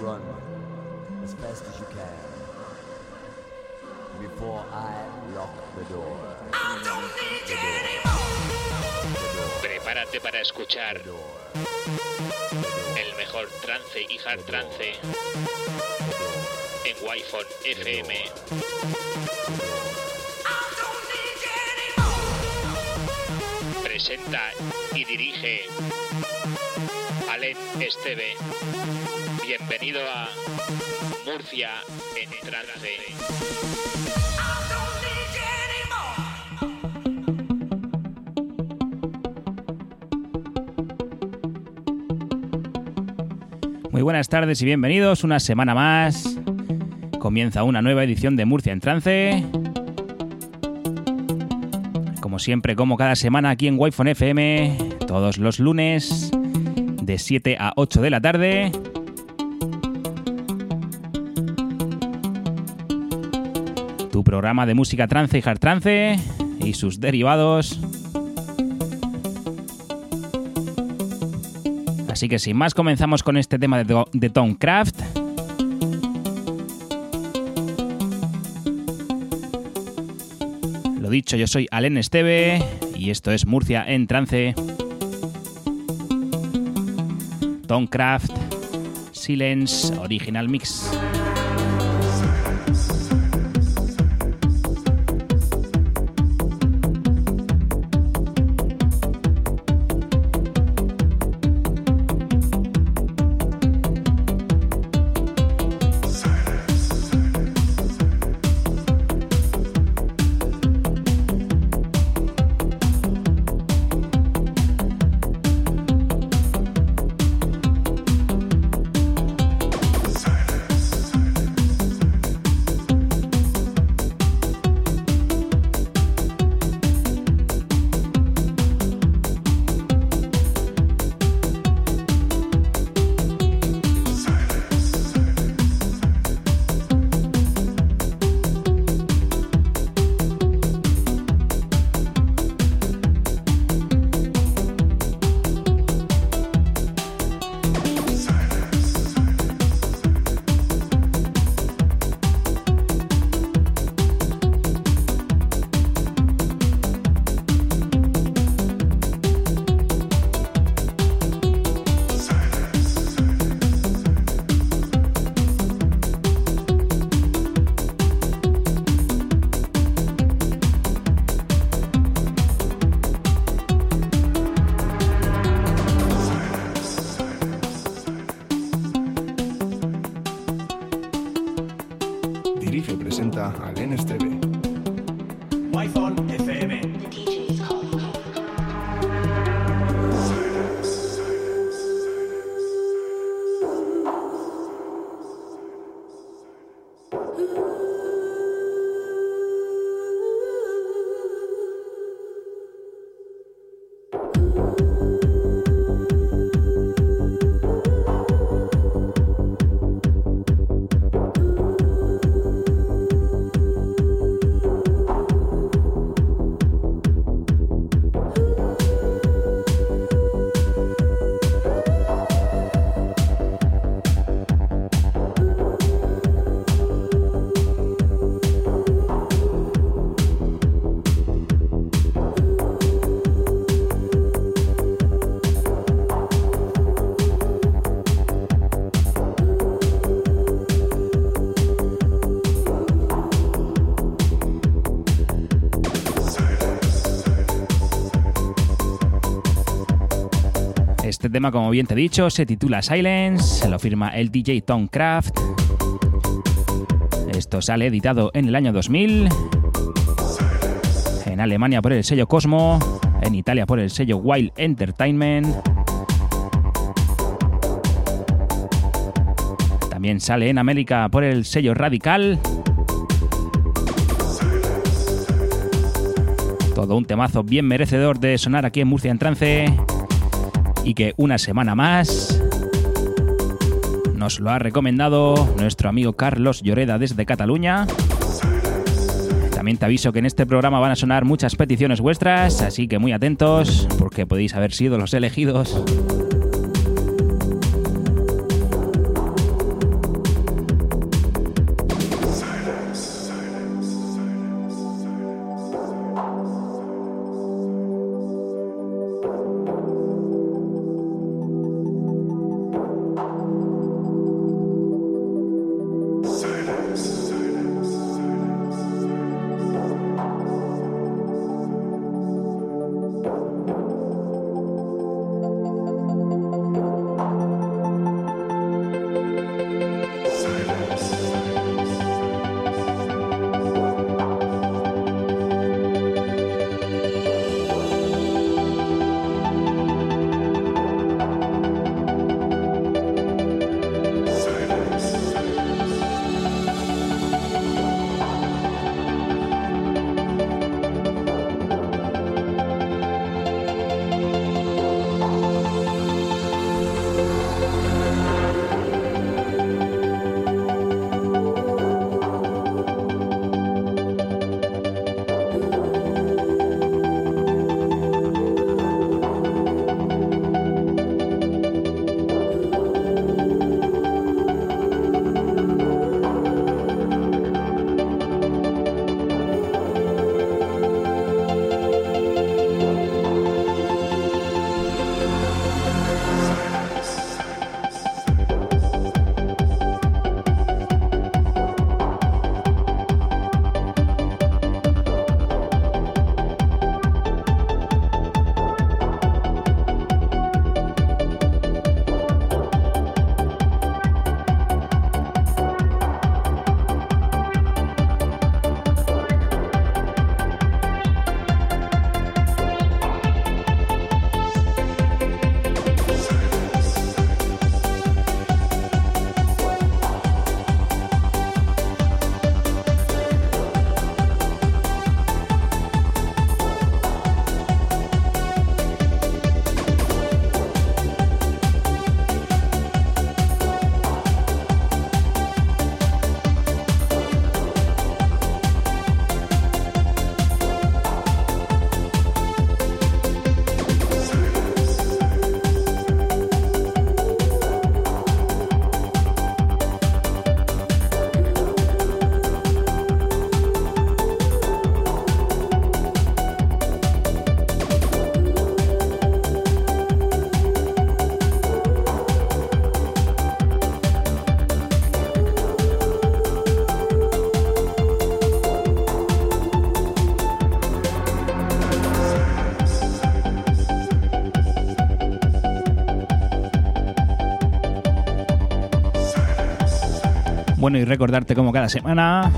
run as fast as you can before I lock the door. Prepárate para escuchar el mejor trance y hard trance en Wi-Fi FM. Presenta y dirige Alen Esteve. Bienvenido a Murcia en trance. Muy buenas tardes y bienvenidos una semana más. Comienza una nueva edición de Murcia en Trance. Como siempre, como cada semana aquí en Wi-Fi FM, todos los lunes de 7 a 8 de la tarde. Programa de música trance y hard trance y sus derivados. Así que sin más comenzamos con este tema de, de Tom. Lo dicho, yo soy Alen Esteve y esto es Murcia en trance. Tom Silence, Original Mix. Este tema, como bien te he dicho, se titula Silence, lo firma el DJ Tom Craft. Esto sale editado en el año 2000. En Alemania por el sello Cosmo, en Italia por el sello Wild Entertainment. También sale en América por el sello Radical. Todo un temazo bien merecedor de sonar aquí en Murcia en trance y que una semana más nos lo ha recomendado nuestro amigo Carlos Lloreda desde Cataluña. También te aviso que en este programa van a sonar muchas peticiones vuestras, así que muy atentos porque podéis haber sido los elegidos. Y recordarte como cada semana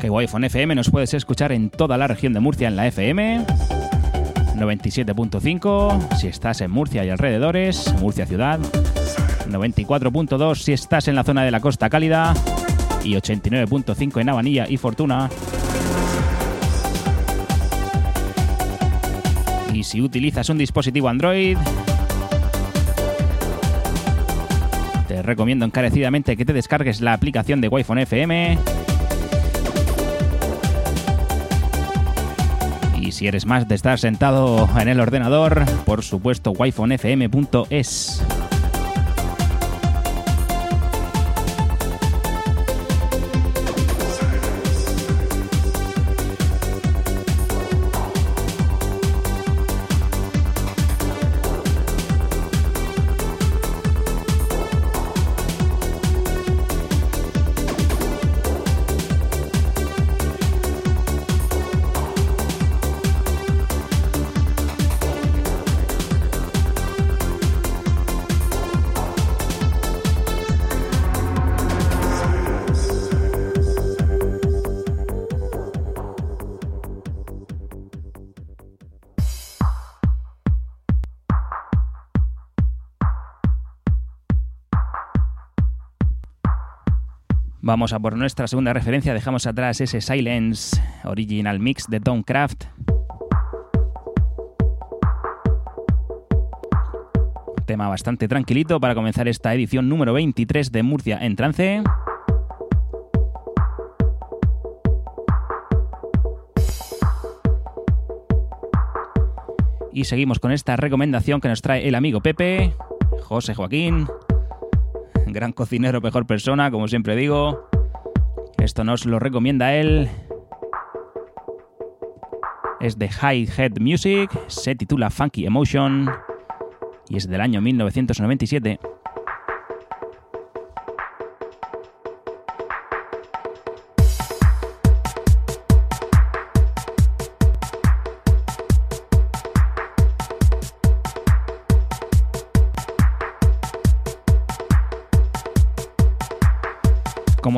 que FM nos puedes escuchar en toda la región de Murcia en la FM 97.5 si estás en Murcia y alrededores, Murcia ciudad, 94.2 si estás en la zona de la Costa Cálida y 89.5 en Avanilla y Fortuna. Y si utilizas un dispositivo Android, recomiendo encarecidamente que te descargues la aplicación de Wi-Fi FM. Y si eres más de estar sentado en el ordenador, por supuesto, wifonfm.es. Vamos a por nuestra segunda referencia. Dejamos atrás ese Silence Original Mix de Craft. Tema bastante tranquilito para comenzar esta edición número 23 de Murcia en trance. Y seguimos con esta recomendación que nos trae el amigo Pepe, José Joaquín, gran cocinero, mejor persona, como siempre digo. Esto nos lo recomienda él. Es de High Head Music, se titula Funky Emotion y es del año 1997.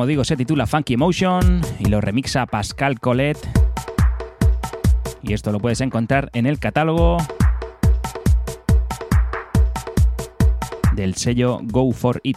Como digo, se titula Funky Emotion y lo remixa Pascal Colette. Y esto lo puedes encontrar en el catálogo del sello Go For It.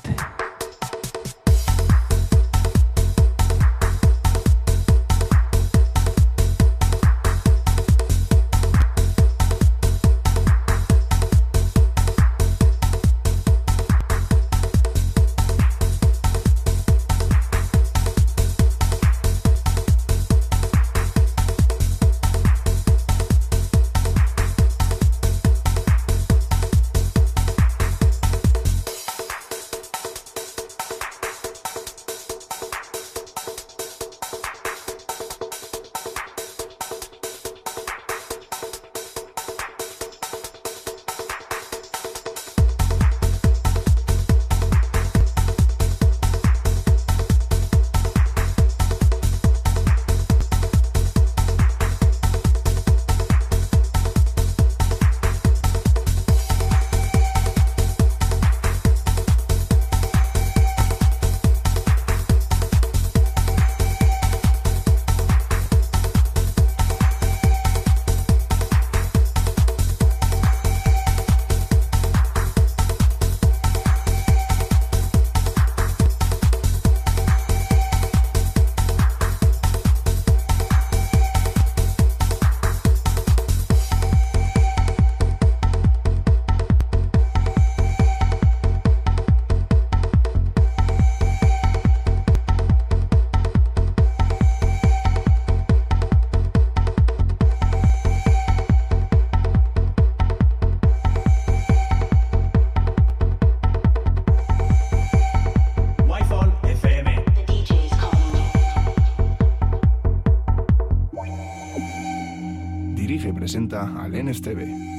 Al NSTV.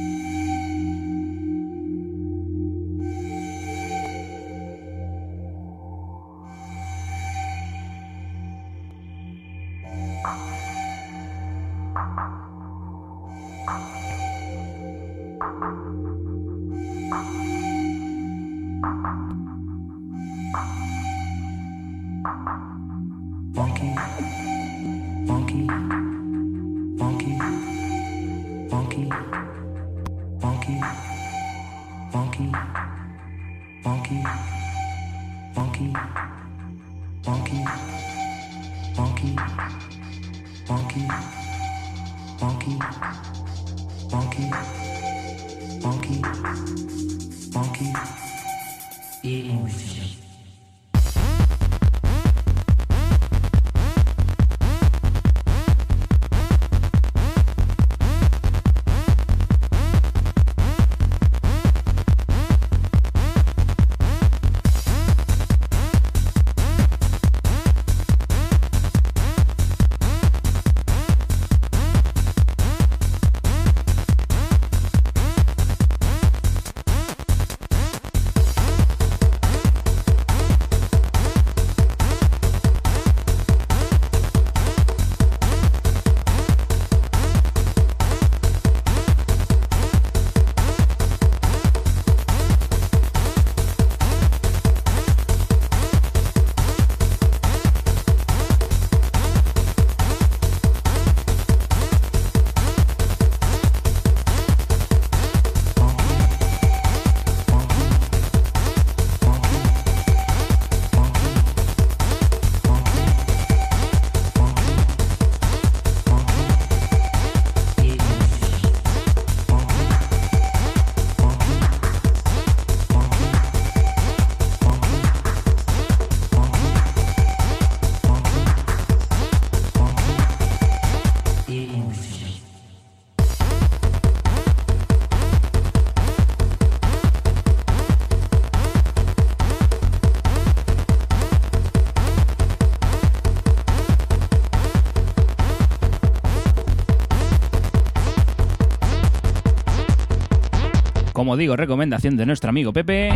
Como digo, recomendación de nuestro amigo Pepe.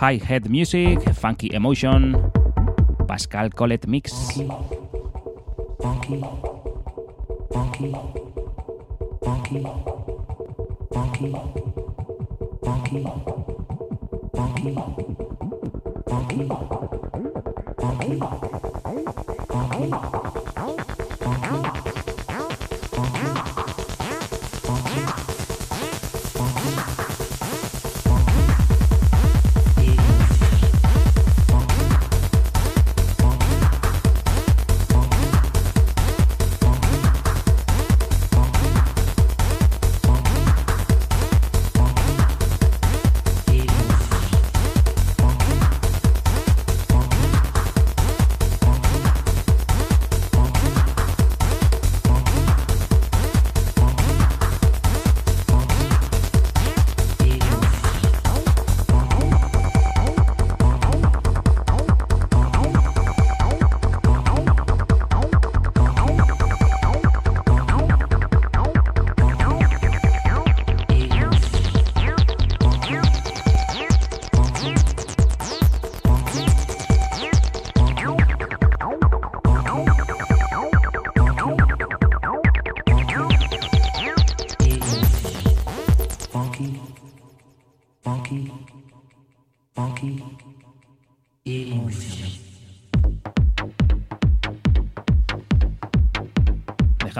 High Head Music, Funky Emotion, Pascal Colette Mix.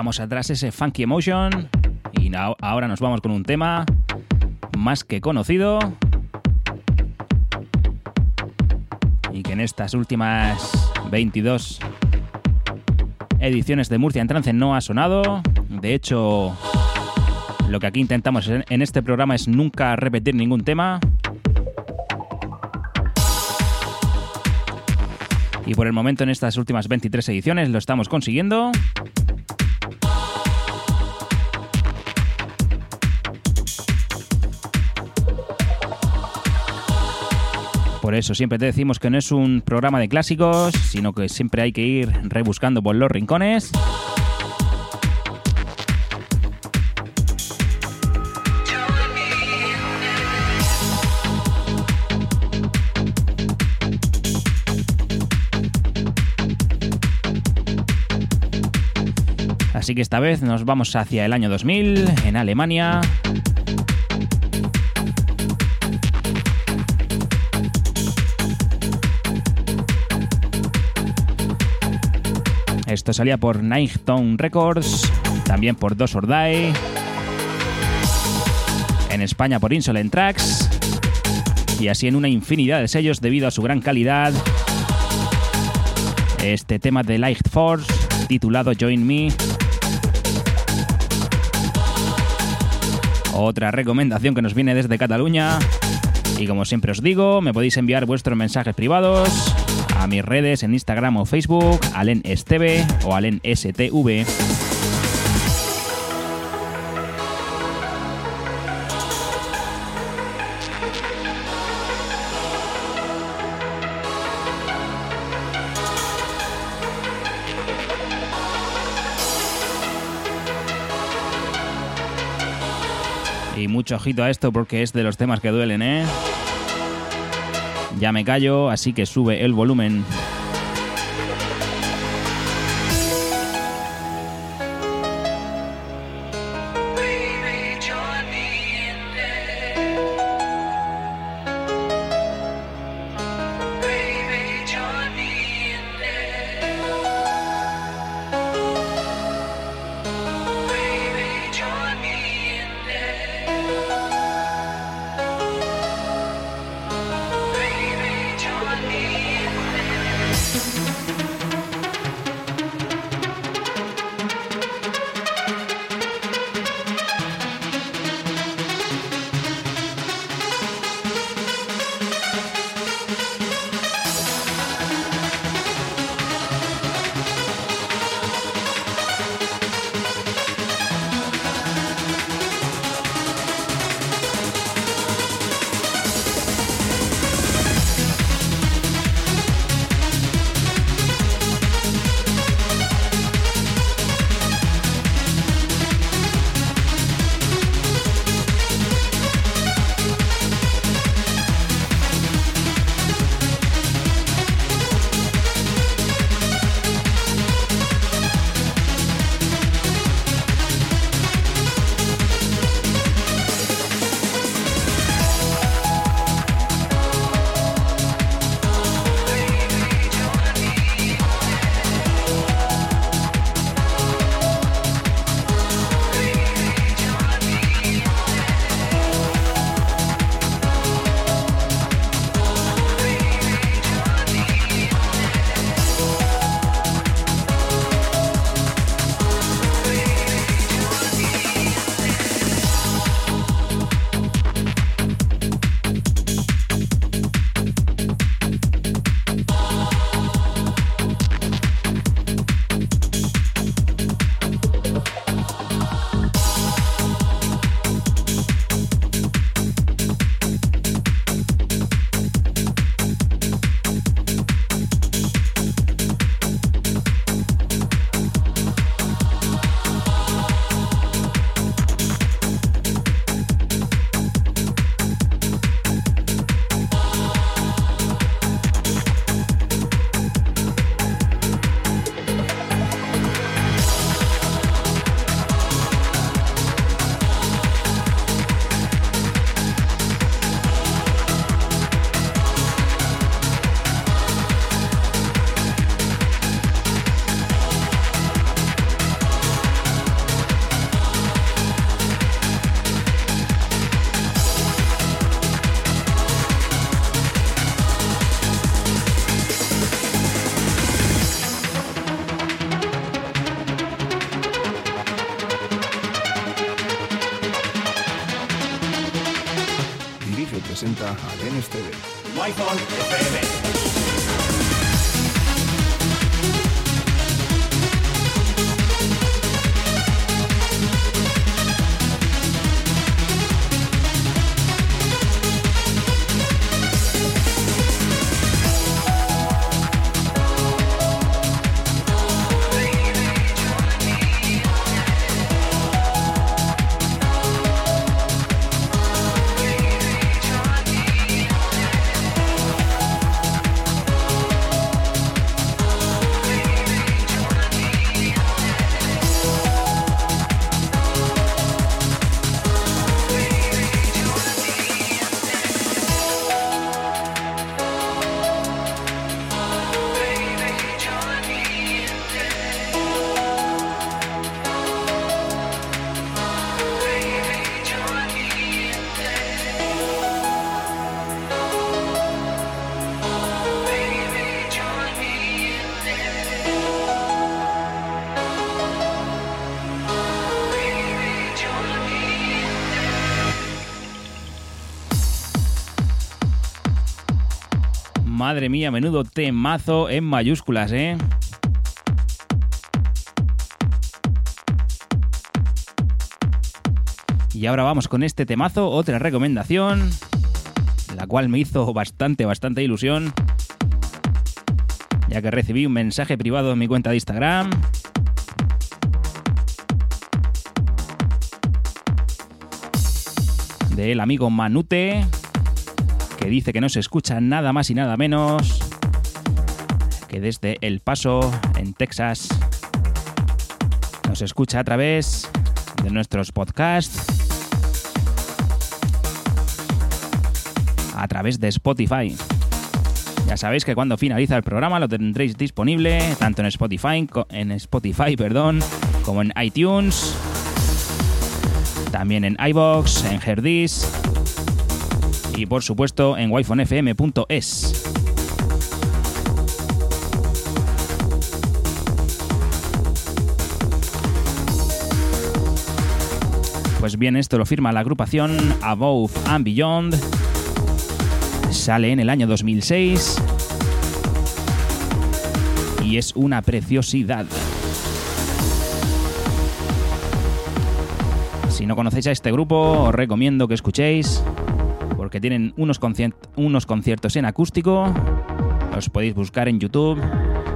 Atrás ese Funky Emotion y ahora nos vamos con un tema más que conocido y que en estas últimas 22 ediciones de Murcia en trance no ha sonado. De hecho, lo que aquí intentamos en este programa es nunca repetir ningún tema. Y por el momento en estas últimas 23 ediciones lo estamos consiguiendo. Por eso siempre te decimos que no es un programa de clásicos, sino que siempre hay que ir rebuscando por los rincones. Así que esta vez nos vamos hacia el año 2000, en Alemania, Esto salía por Tone Records, también por Dos or Die. en España por Insolent Tracks y así en una infinidad de sellos debido a su gran calidad. Este tema de Light Force titulado Join Me. Otra recomendación que nos viene desde Cataluña. Y como siempre os digo, me podéis enviar vuestros mensajes privados a mis redes en Instagram o Facebook, Alen Esteve o Alen STV. Y mucho ojito a esto porque es de los temas que duelen, ¿eh? Ya me callo, así que sube el volumen. Madre mía, menudo temazo en mayúsculas, ¿eh? Y ahora vamos con este temazo, otra recomendación, la cual me hizo bastante, bastante ilusión, ya que recibí un mensaje privado en mi cuenta de Instagram. Del amigo Manute, que dice que no se escucha nada más y nada menos que desde El Paso, en Texas, nos escucha a través de nuestros podcasts a través de Spotify. Ya sabéis que cuando finaliza el programa lo tendréis disponible tanto en Spotify, en Spotify perdón, como en iTunes, también en iBox, en Herdis y por supuesto en wifonfm.es. Pues bien, esto lo firma la agrupación Above and Beyond Sale en el año 2006 y es una preciosidad. Si no conocéis a este grupo, os recomiendo que escuchéis porque tienen unos, unos conciertos en acústico. Los podéis buscar en YouTube.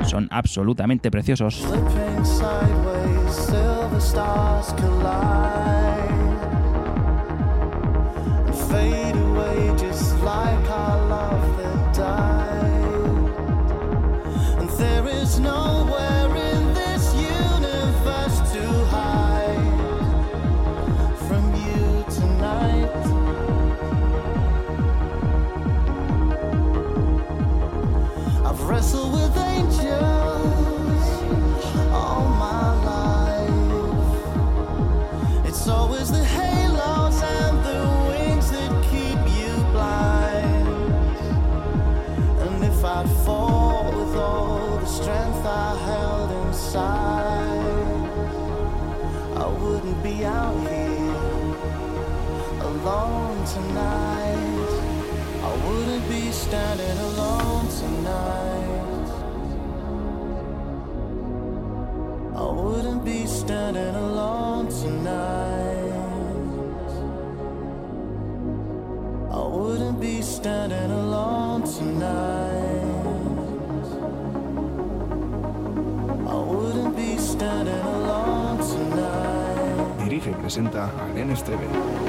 Son absolutamente preciosos. standing alone tonight. I wouldn't be standing alone tonight. I wouldn't be standing alone tonight. I wouldn't be standing alone tonight. Dirige y presenta a Glenn Esteban.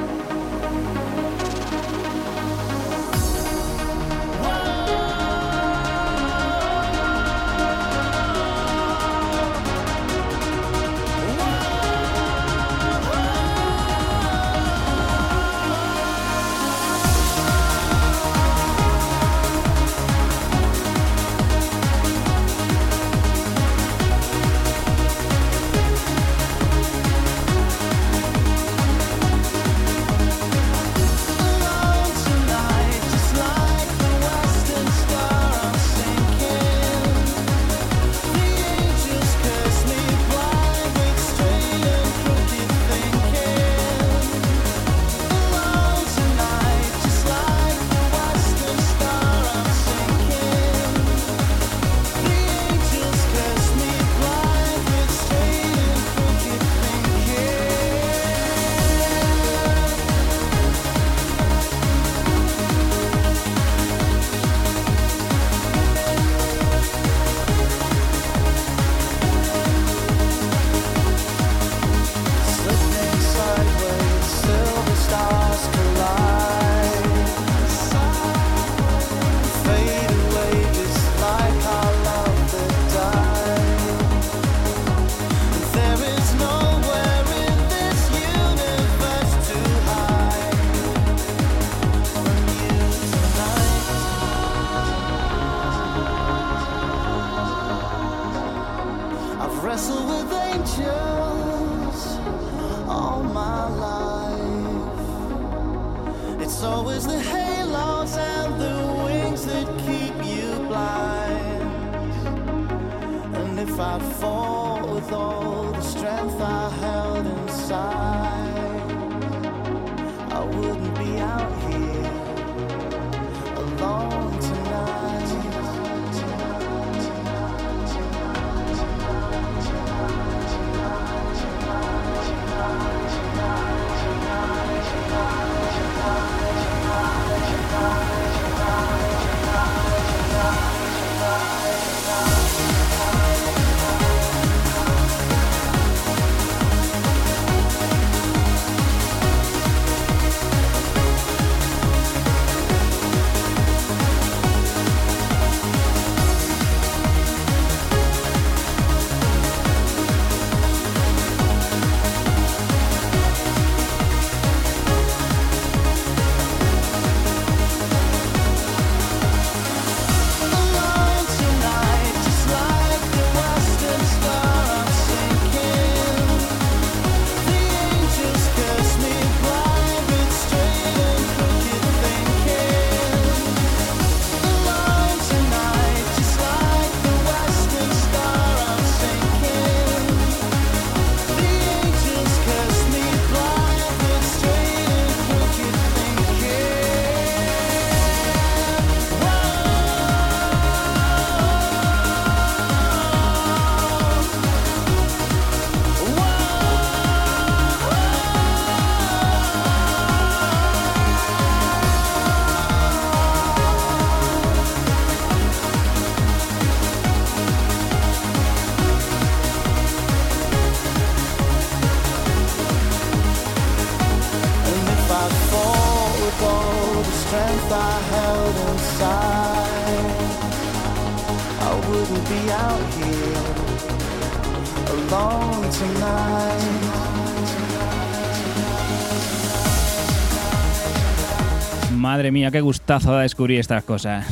Mía, qué gustazo da descubrir estas cosas.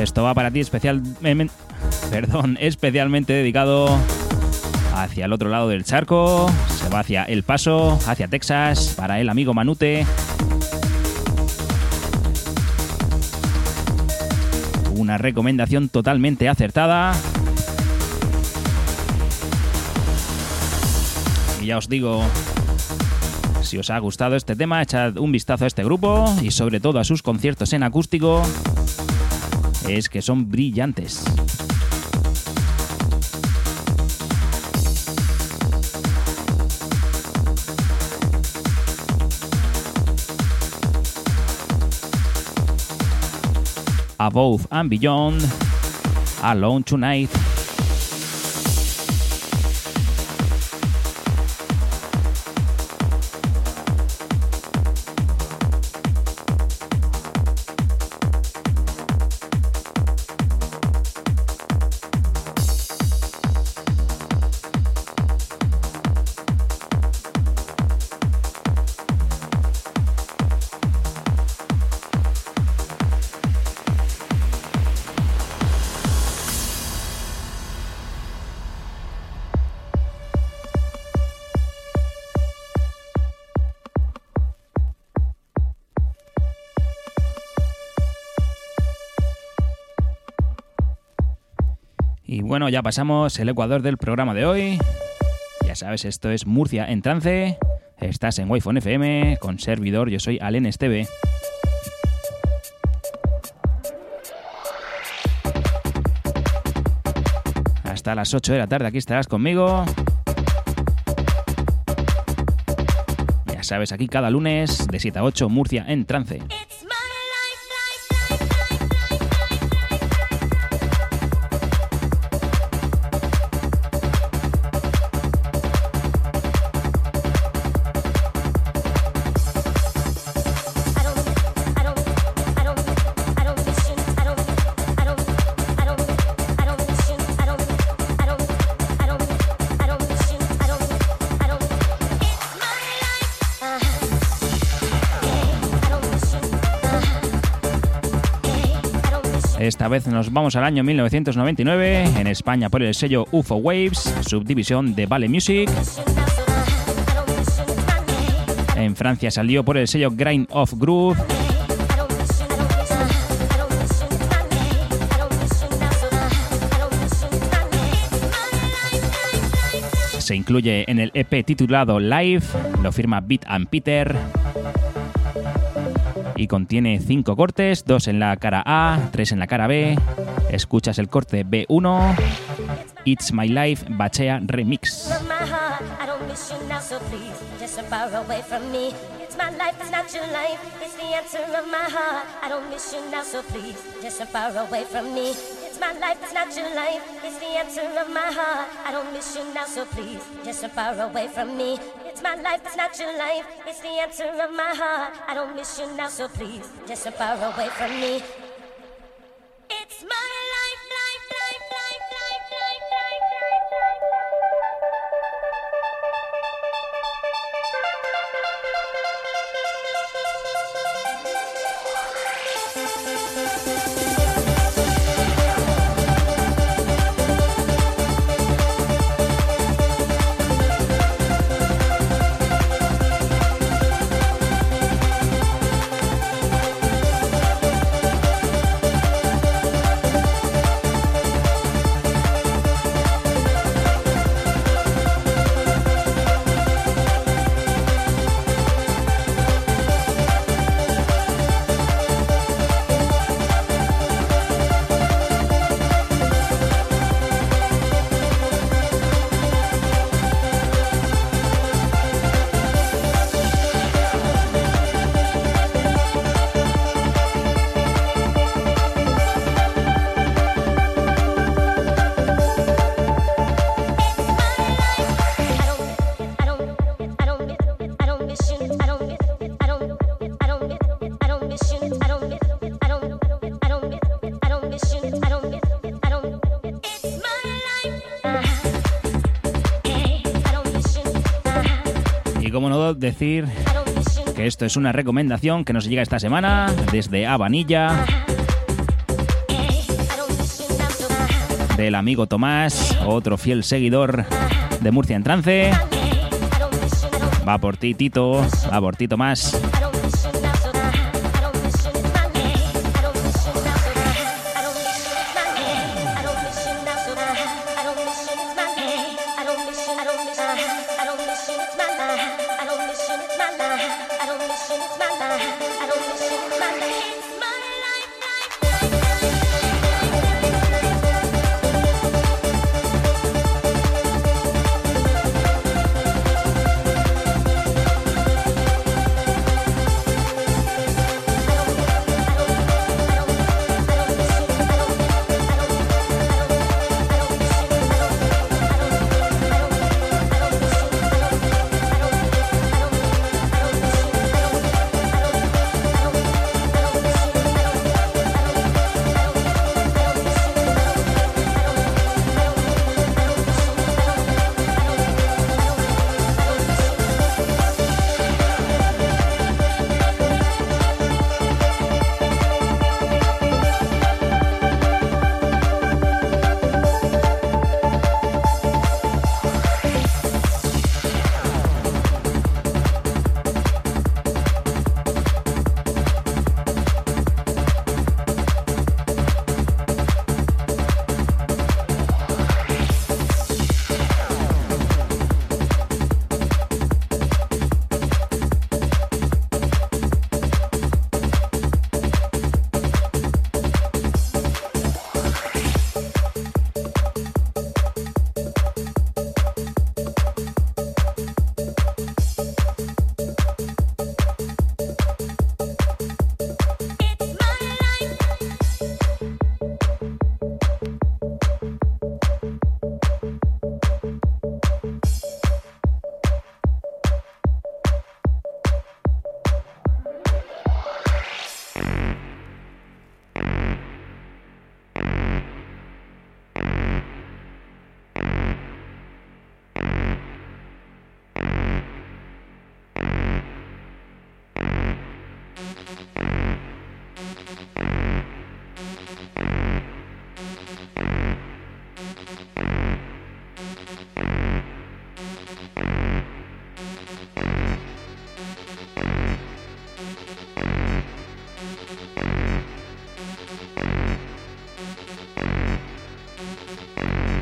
Esto va para ti especialmente, perdón, especialmente dedicado hacia el otro lado del charco, se va hacia El Paso, hacia Texas, para el amigo Manute. Una recomendación totalmente acertada. Y ya os digo, si os ha gustado este tema, echad un vistazo a este grupo y sobre todo a sus conciertos en acústico. Es que son brillantes. Above and Beyond, Alone Tonight. Bueno, ya pasamos el ecuador del programa de hoy. Ya sabes, esto es Murcia en trance. Estás en Wi-Fi FM con servidor. Yo soy Alen Esteve. Hasta las 8 de la tarde aquí estarás conmigo. Ya sabes, aquí cada lunes de 7 a 8 Murcia en trance. Vez nos vamos al año 1999, en España por el sello UFO Waves, subdivisión de Vale Music. En Francia salió por el sello Grind of Groove. Se incluye en el EP titulado Live, lo firma Beat and Peter y contiene 5 cortes, 2 en la cara A, 3 en la cara B. Escuchas el corte B1, It's My Life Bachea Remix. It's my life, it's not your life. It's the answer of my heart. I don't miss you now, so please, just so far away from me. It's my life, it's not your life. It's the answer of my heart. I don't miss you now, so please, just so far away from me. It's my life, decir que esto es una recomendación que nos llega esta semana desde Habanilla, del amigo Tomás, otro fiel seguidor de Murcia en trance. Va por ti, Tito, va por ti, Tomás.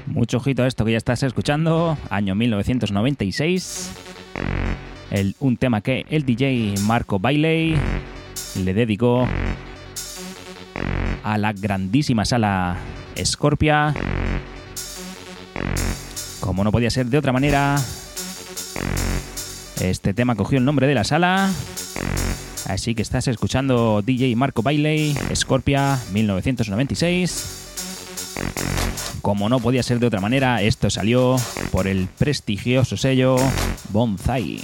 Mucho ojito a esto que ya estás escuchando, año 1996. El, un tema que el DJ Marco Bailey le dedicó a la grandísima sala Scorpia. Como no podía ser de otra manera, este tema cogió el nombre de la sala. Así que estás escuchando DJ Marco Bailey, Scorpia 1996. Como no podía ser de otra manera, esto salió por el prestigioso sello Bonsai.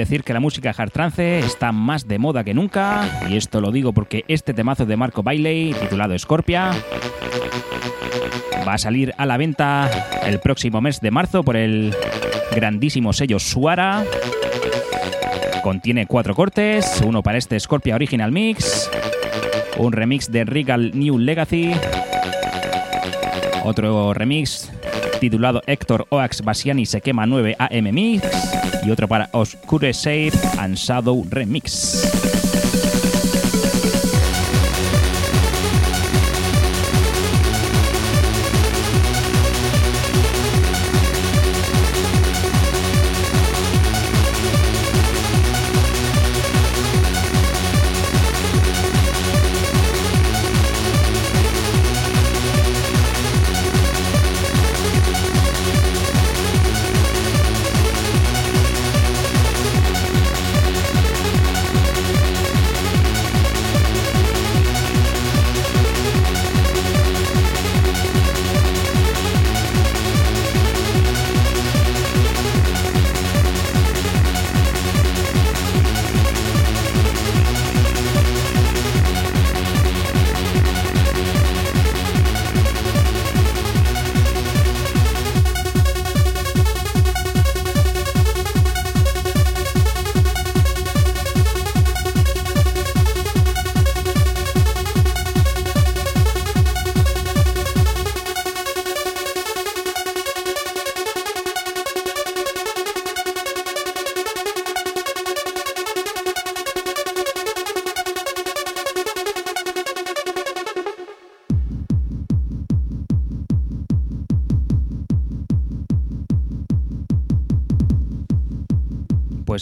Decir que la música hard trance está más de moda que nunca, y esto lo digo porque este temazo de Marco Bailey, titulado Scorpia, va a salir a la venta el próximo mes de marzo por el grandísimo sello Suara. Contiene cuatro cortes, uno para este Scorpia Original Mix, un remix de Regal New Legacy, otro remix titulado Héctor Oax Basiani se quema 9 AM Mix y otro para Oscure Save and Shadow Remix.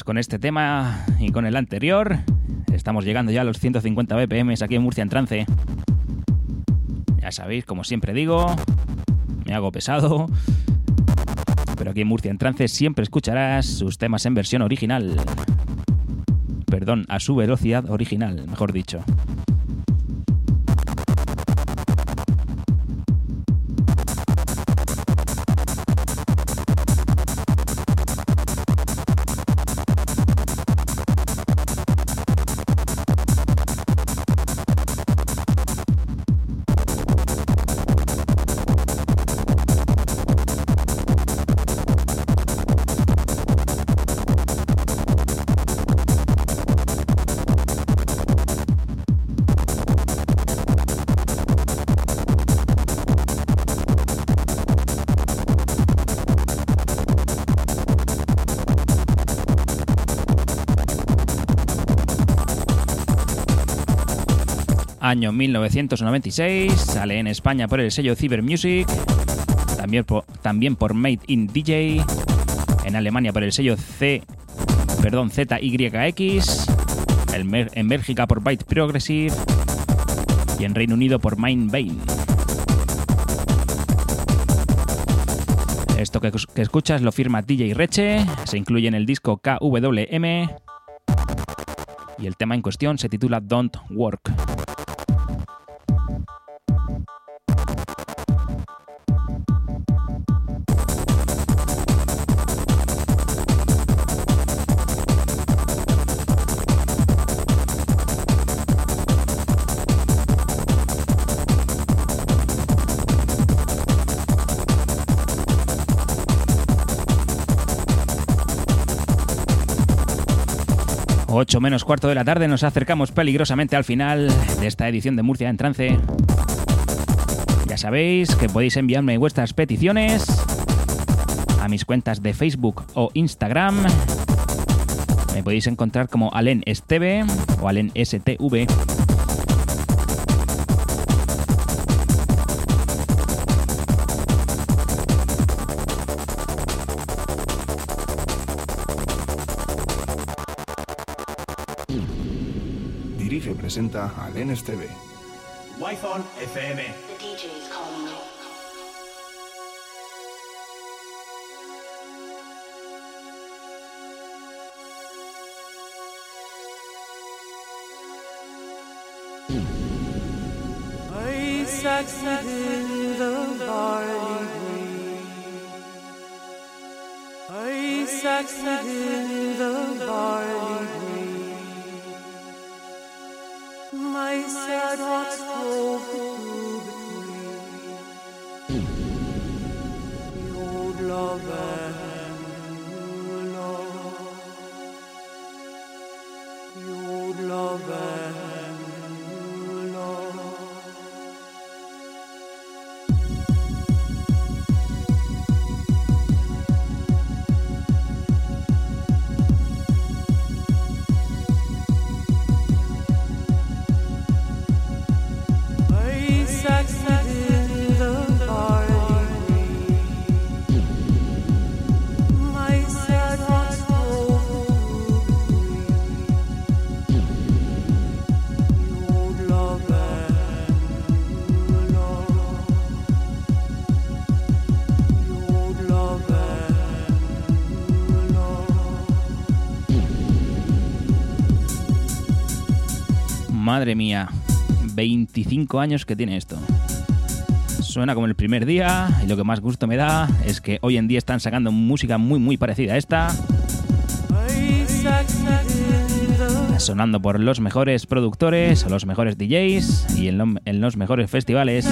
Con este tema y con el anterior, estamos llegando ya a los 150 BPM aquí en Murcia en trance. Ya sabéis, como siempre digo, me hago pesado. Pero aquí en Murcia en trance siempre escucharás sus temas en versión original. Perdón, a su velocidad original, mejor dicho. 1996, sale en España por el sello Cyber Music, también por, también por Made in DJ, en Alemania por el sello C, perdón, ZYX, en Bélgica por Byte Progressive y en Reino Unido por Mind Bane. Esto que, escuchas lo firma DJ Reche, se incluye en el disco KWM y el tema en cuestión se titula Don't Work. Ocho menos cuarto de la tarde nos acercamos peligrosamente al final de esta edición de Murcia en trance. Ya sabéis que podéis enviarme vuestras peticiones a mis cuentas de Facebook o Instagram. Me podéis encontrar como Alen Esteve o Alen STV. Presenta al NSTV. Wi-Fi FM. I succeeded in the barley green. I my sad heart's hope. Madre mía, 25 años que tiene esto. Suena como el primer día y lo que más gusto me da es que hoy en día están sacando música muy muy parecida a esta. Sonando por los mejores productores o los mejores DJs y en, en los mejores festivales.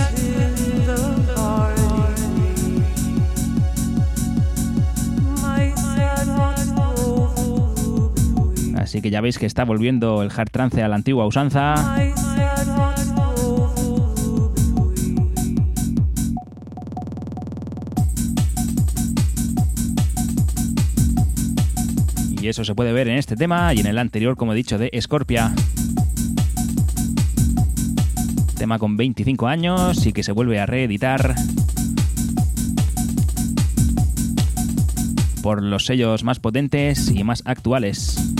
Así que ya veis que está volviendo el hard trance a la antigua usanza. Y eso se puede ver en este tema y en el anterior, como he dicho, de Scorpia. Tema con 25 años y que se vuelve a reeditar por los sellos más potentes y más actuales.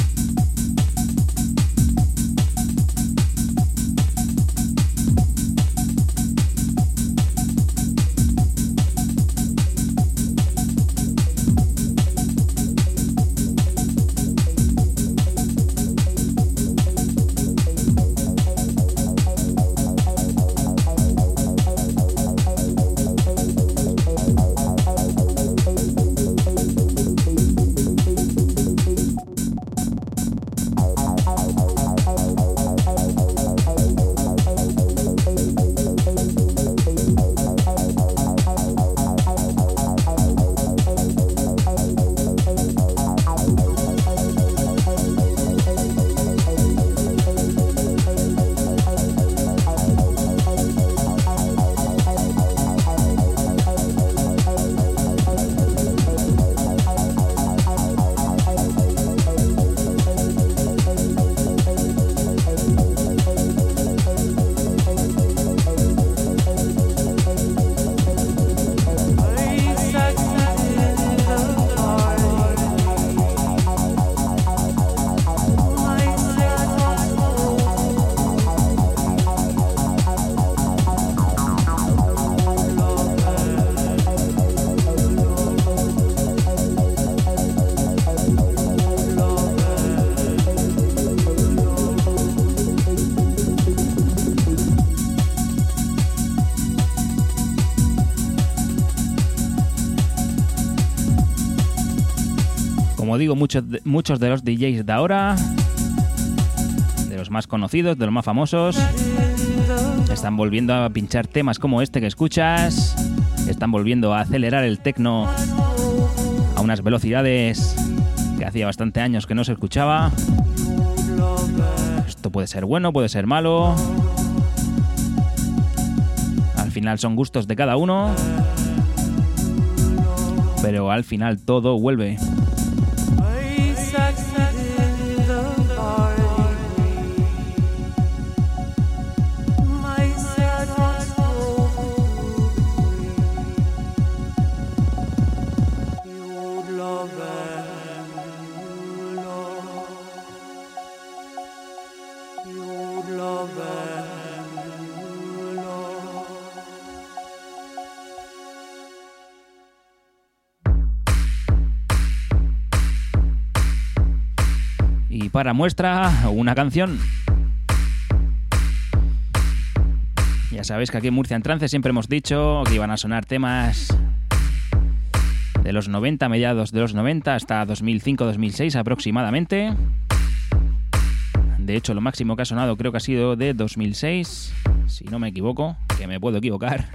Digo, muchos muchos de los DJs de ahora, de los más conocidos, de los más famosos, están volviendo a pinchar temas como este que escuchas, están volviendo a acelerar el techno a unas velocidades que hacía bastante años que no se escuchaba. Esto puede ser bueno, puede ser malo. Al final son gustos de cada uno. Pero al final todo vuelve. Para muestra una canción. Ya sabéis que aquí en Murcia en Trance siempre hemos dicho que iban a sonar temas de los 90, mediados de los 90 hasta 2005-2006 aproximadamente. De hecho, lo máximo que ha sonado creo que ha sido de 2006, si no me equivoco, que me puedo equivocar.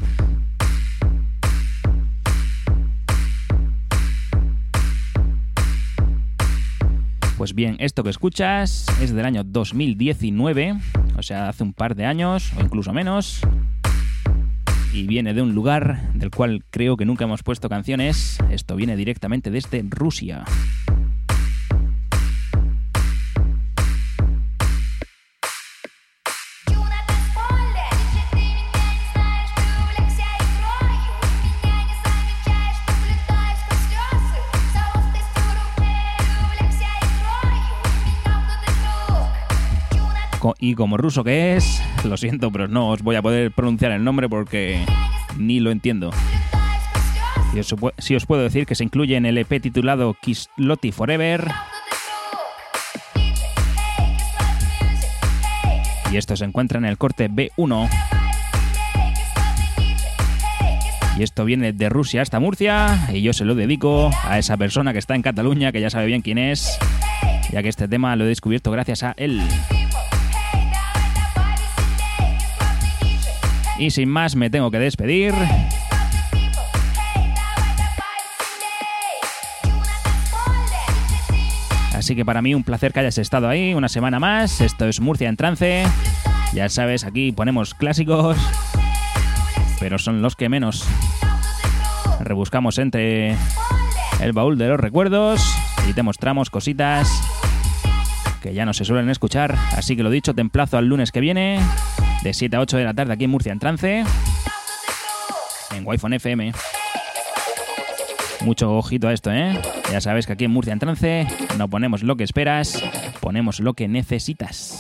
Pues bien, esto que escuchas es del año 2019, o sea, hace un par de años o incluso menos. Y viene de un lugar del cual creo que nunca hemos puesto canciones. Esto viene directamente desde Rusia. Y como ruso que es, lo siento, pero no os voy a poder pronunciar el nombre porque ni lo entiendo. Si os, puedo decir que se incluye en el EP titulado Kisloti Forever. Y esto se encuentra en el corte B1. Y esto viene de Rusia hasta Murcia y yo se lo dedico a esa persona que está en Cataluña, que ya sabe bien quién es, ya que este tema lo he descubierto gracias a él. Y sin más me tengo que despedir. Así que para mí un placer que hayas estado ahí una semana más. Esto es Murcia en trance. Ya sabes, aquí ponemos clásicos, pero son los que menos. Rebuscamos entre el baúl de los recuerdos y te mostramos cositas que ya no se suelen escuchar. Así que lo dicho, te emplazo al lunes que viene de 7 a 8 de la tarde aquí en Murcia en trance, en Wi-Fi FM. Mucho ojito a esto, ¿eh? Ya sabes que aquí en Murcia en trance no ponemos lo que esperas, ponemos lo que necesitas.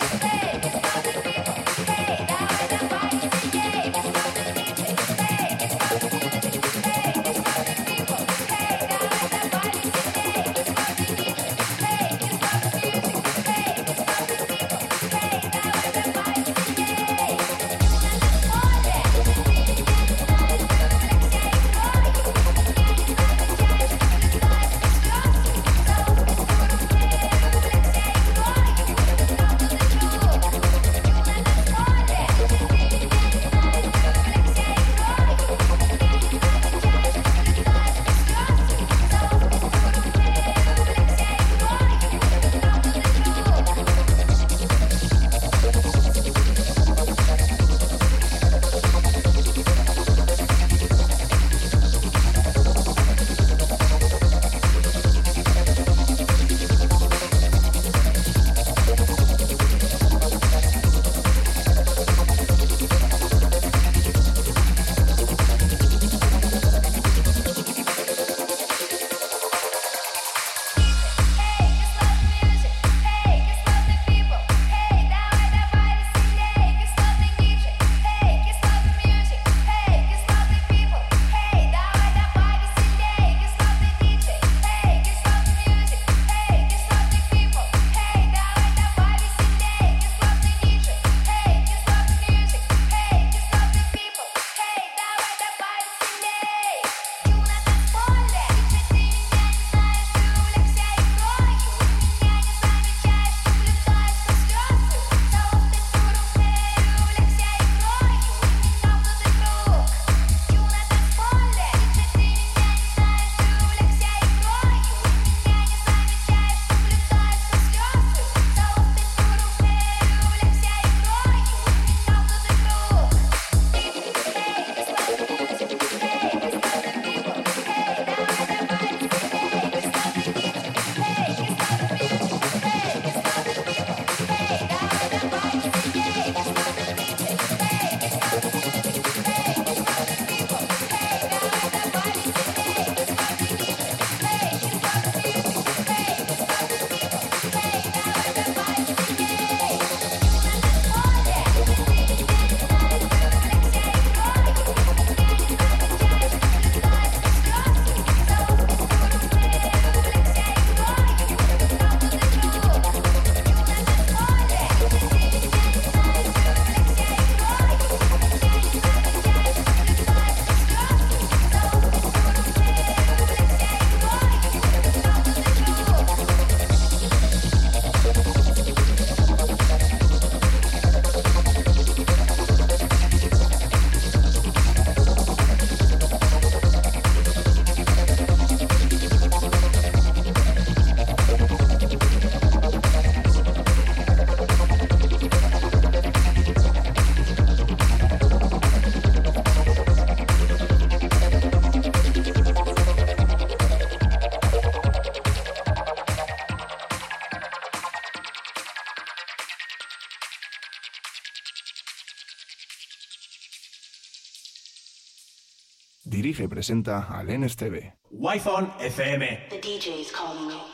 Presenta al NSTV. Wi-Fi FM. The DJ is calling you.